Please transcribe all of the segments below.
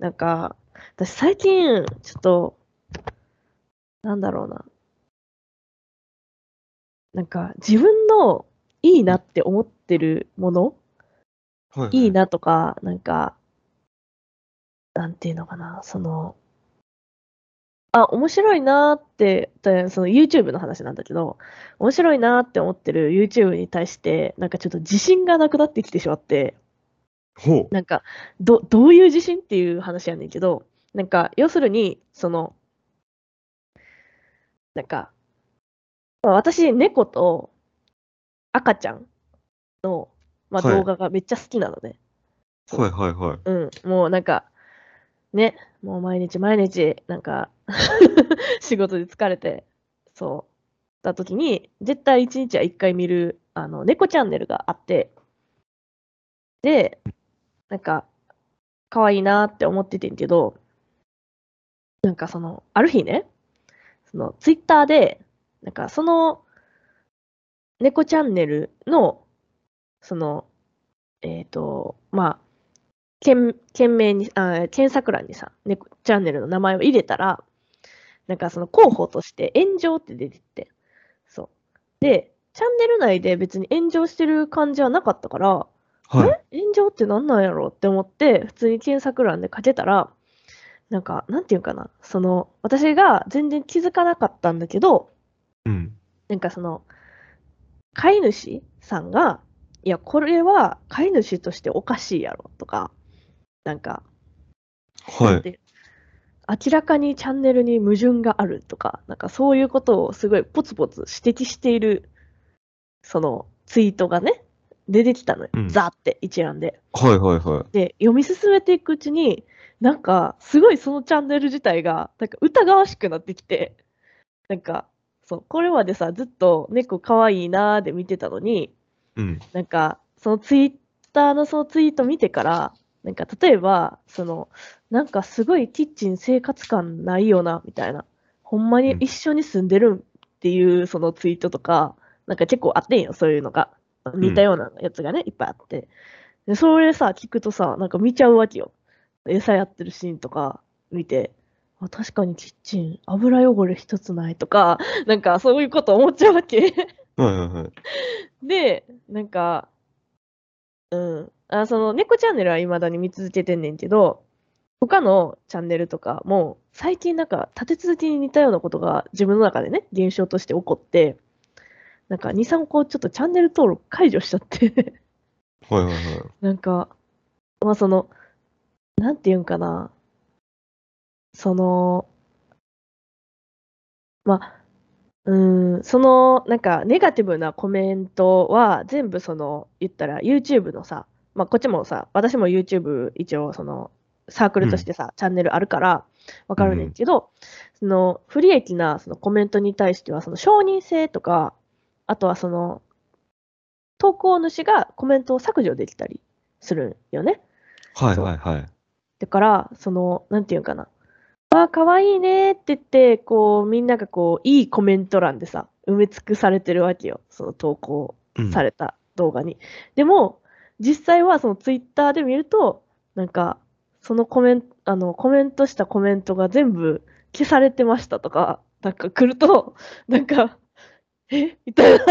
なんか、私最近、ちょっと、なんだろうな。なんか、自分のいいなって思ってるもの、はいはいいいなとか、なんか、なんていうのかな、その、あ、面白いなーって、でその YouTube の話なんだけど、面白いなーって思ってる YouTube に対して、なんかちょっと自信がなくなってきてしまって、ほう。なんか、ど、どういう自信っていう話やねんけど、なんか、要するに、その、なんか、まあ私、猫と赤ちゃんの、まあ、はい動画がめっちゃ好きなのね。はいはいはい。うん、もうなんか、ね、もう毎日毎日、なんか、仕事で疲れて、そう、た時に、絶対一日は一回見る、あの、猫チャンネルがあって、で、なんか、可愛いなって思っててんけど、なんかその、ある日ね、その、ツイッターで、なんかその、猫チャンネルの、その、えっ、と、まあ、件件名に、あ検索欄にさ、猫チャンネルの名前を入れたら、なんかその候補として炎上って出てって、そう。で、チャンネル内で別に炎上してる感じはなかったから、はい。炎上ってなんなんやろって思って、普通に検索欄でかけたら、なんか、なんていうかな、その、私が全然気づかなかったんだけど、うん。なんかその、飼い主さんが、いや、これは飼い主としておかしいやろとか、なんか、はい。で明らかにチャンネルに矛盾があるとか、なんかそういうことをすごいポツポツ指摘している、そのツイートがね、出てきたのよ。うんザーって一覧で。はいはいはい。で、読み進めていくうちに、なんか、すごいそのチャンネル自体が、なんか疑わしくなってきて、なんか、そう、これまでさ、ずっと猫かわいいなーで見てたのに、うん。なんか、そのツイッターのそのツイート見てから、なんか例えば、その、なんかすごいキッチン生活感ないよな、みたいな。ほんまに一緒に住んでるんっていうそのツイートとか、なんか結構あってんよ、そういうのが。似たようなやつがね、いっぱいあって。で、それさ、聞くとさ、なんか見ちゃうわけよ。餌やってるシーンとか見て、あ、確かにキッチン、油汚れ一つないとか、なんかそういうこと思っちゃうわけ。はいはいはい。で、なんか、うん。あ、その、猫チャンネルは未だに見続けてんねんけど、他のチャンネルとかも、最近なんか、立て続けに似たようなことが自分の中でね、現象として起こって、なんか、2、3個ちょっとチャンネル登録解除しちゃって、はいはいはい。なんか、まあその、なんていうんかな、その、まあ、うーん、その、なんか、ネガティブなコメントは、全部その、言ったら、YouTube のさ、まあ、こっちもさ、私も YouTube 一応、その、サークルとしてさ、チャンネルあるから、わかるねんけど、その、不利益なそのコメントに対しては、その、承認性とか、あとはその、投稿主がコメントを削除できたりするんよね。はいはいはい。だから、その、なんていうんかな。ああ、かわいいねって言って、こう、みんながこう、いいコメント欄でさ、埋め尽くされてるわけよ。その投稿うんされた動画に。でも、実際はそのツイッターで見ると、なんか、そのコメント、あの、コメントしたコメントが全部消されてましたとか、なんか来ると、なんか、え？みたいな。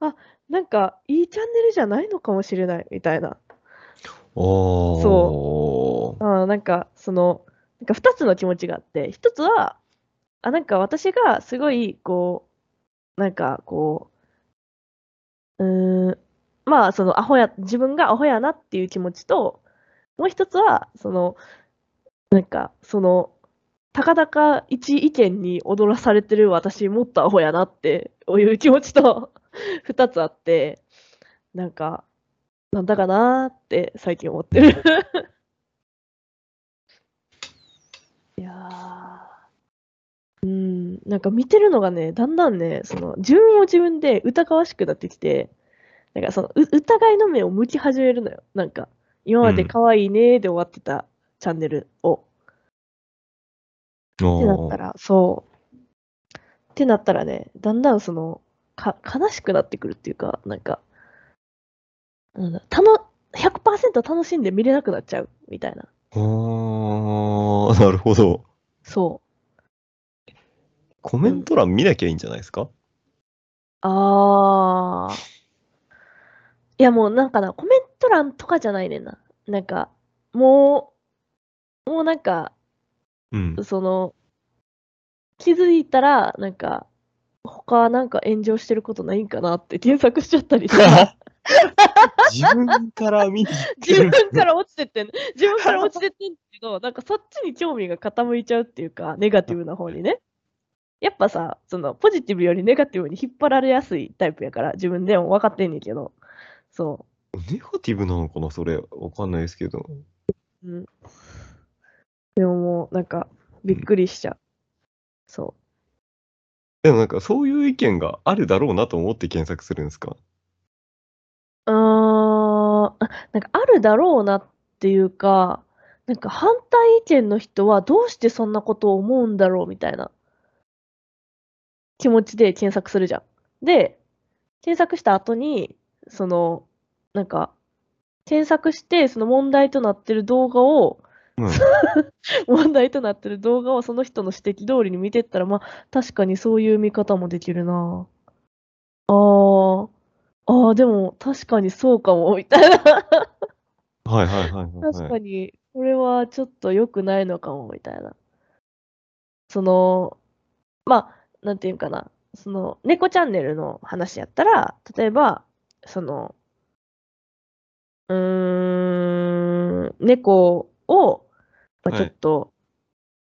あ、なんか、いいチャンネルじゃないのかもしれない、みたいな。おー。そあーなんか、その、なんか二つの気持ちがあって、一つは、あ、なんか私がすごい、こう、なんかこう、うーん、まあ、そのアホや、自分がアホやなっていう気持ちと、もう一つは、その、なんか、その、たかだか一意見に踊らされてる私もっとアホやなっていう気持ちと 二つあって、なんか、なんだかなーって最近思ってる。いやー、うん、なんか見てるのがね、だんだんね、その自分を自分で疑わしくなってきて、なんかそのう疑いの目を向き始めるのよ。なんか、今までうん可愛いねーで終わってたチャンネルを。おってなったら、そう。ってなったらね、だんだんその、か、悲しくなってくるっていうか、なんか、うん、たの、100%楽しんで見れなくなっちゃうみたいな。おああ、なるほど。そコメント欄見なきゃいいんじゃないですか？う。ああ。いやもうなんかな、コメント欄とかじゃないねんな。なんか、もう、もうなんか、うん。その、気づいたら、なんか、他なんか炎上してることないんかなって検索しちゃったりして。自分から見て自る分から落ちてってん、自分から落ちてってんけど、なんかそっちに興味が傾いちゃうっていうか、ネガティブな方にね。やっぱさ、そのポジティブよりネガティブに引っ張られやすいタイプやから、自分でも分かってんねんけど、そネガティブなのかなそれ。わかんないですけど。う。うん。でももう、なんか、びっくりしちゃう。そでもなんかそういう意見があるだろうなと思って検索するんですか？う。うーん、あなんかあるだろうなっていうか、なんか反対意見の人はどうしてそんなことを思うんだろうみたいな気持ちで検索するじゃん。で、検索した後に、その、なんか、検索して、その問題となってる動画を、うん。問題となってる動画をその人の指摘通りに見てったら、まあ、確かにそういう見方もできるなあー、あー、でも確かにそうかも、みたいな。はいはいはいはい、はい。確かに、これはちょっと良くないのかも、みたいな。その、まあ、なんていうかな、その、猫チャンネルの話やったら、例えば、その、うーん、猫を、まあ、はいちょっと、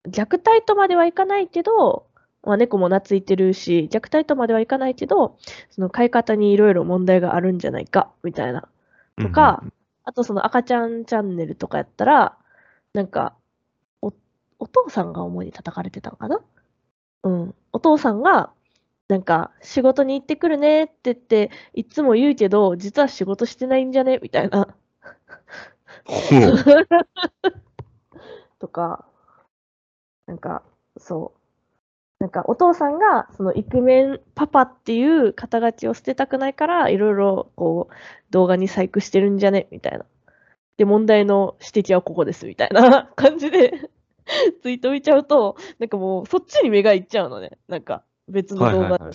虐待とまではいかないけど、まあ、猫も懐いてるし、虐待とまではいかないけど、その飼い方にいろいろ問題があるんじゃないか、みたいな。とか、あとその赤ちゃんチャンネルとかやったら、なんか、お、お父さんが主に叩かれてたのかな？うん。お父さんが、なんか、仕事に行ってくるねって言って、いつも言うけど、実は仕事してないんじゃね？みたいな。とか、なんか、そう。なんか、お父さんが、その、イクメンパパっていう肩書きを捨てたくないから、いろいろ、こう、動画に細工してるんじゃね？みたいな。で、問題の指摘はここです、みたいな 感じで、ツイート見ちゃうと、なんかもう、そっちに目がいっちゃうのね。なんか、別の動画。はいはいはい。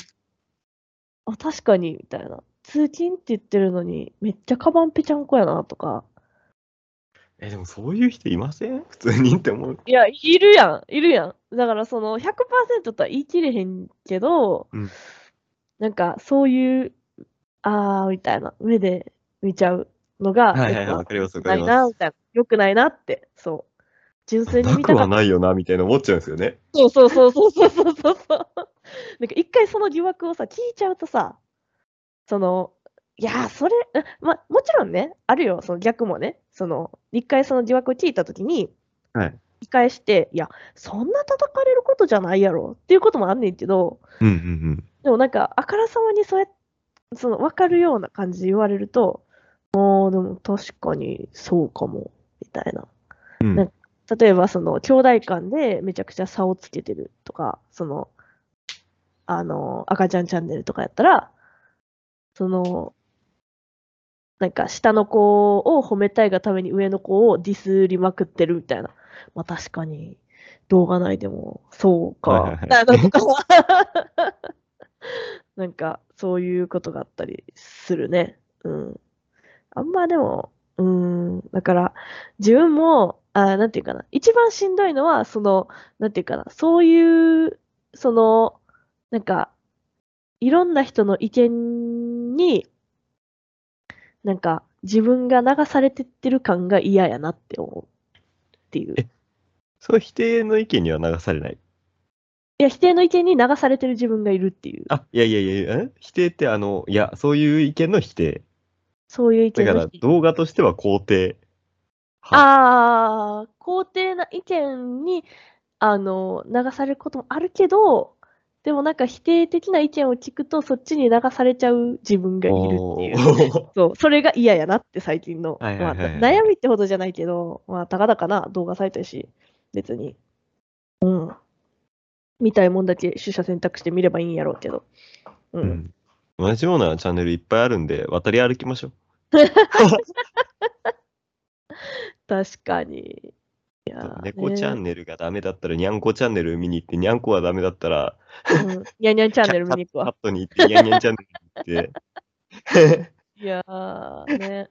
あ、確かに、みたいな。通勤って言ってるのに、めっちゃカバンぺちゃんこやな、とか。え、でもそういう人いません？普通にって思う。いや、いるやん、いるやん。だからその100%とは言い切れへんけど、うん、なんかそういう、あーみたいな目で見ちゃうのが、はいはいはい、わかりますわかります。よくないなって、そう。純粋に見たくはないよなみたいな思っちゃうんですよね。そうそうそうそうそうそうそう。なんか一回その疑惑をさ、聞いちゃうとさ、その、いやー、それ、あま、もちろんね、あるよ、その逆もね、その、一回その疑惑を聞いたときに、はい。見返して、いや、そんな叩かれることじゃないやろっていうこともあんねんけど、うんうんうん。でもなんか、あからさまにそうやその、わかるような感じで言われると、ああ、でも確かにそうかも、みたいな。うんなん例えば、その、兄弟間でめちゃくちゃ差をつけてるとか、その、あの、赤ちゃんチャンネルとかやったら、その、なんか、下の子を褒めたいがために上の子をディスりまくってるみたいな。まあ確かに、動画内でも、そうか、はいはいはいみたいなとか。なんか、そういうことがあったりするね。うん。あんまでも、うん、だから、自分も、あなんていうかな、一番しんどいのは、その、なんていうかな、そういう、その、なんか、いろんな人の意見に、なんか、自分が流されてってる感が嫌やなって思うっていう。えその否定の意見には流されない？いや、否定の意見に流されてる自分がいるっていう。あ、いやいやいや、え？否定ってあの、いや、そういう意見の否定。そういう意だから。動画としては肯定。はああ、肯定な意見に、あの、流されることもあるけど、でもなんか否定的な意見を聞くと、そっちに流されちゃう自分がいるっていう。そう、それが嫌やなって最近の。はいはいはいはいまあ、悩みってほどじゃないけど、まあ、たかだかな、動画サイトやし、別に。うん。見たいもんだけ取捨選択して見ればいいんやろうけど。うん。うん。同じようなチャンネルいっぱいあるんで、渡り歩きましょう。確かに。猫チャンね。ネルがダメだったら、にゃんこチャンネル見に行って、にゃんこはダメだったら、うん。にゃんにゃんチャンネル見に行くわ。カットに行って、にゃんにゃんチャンネルに行って。いやー、ね。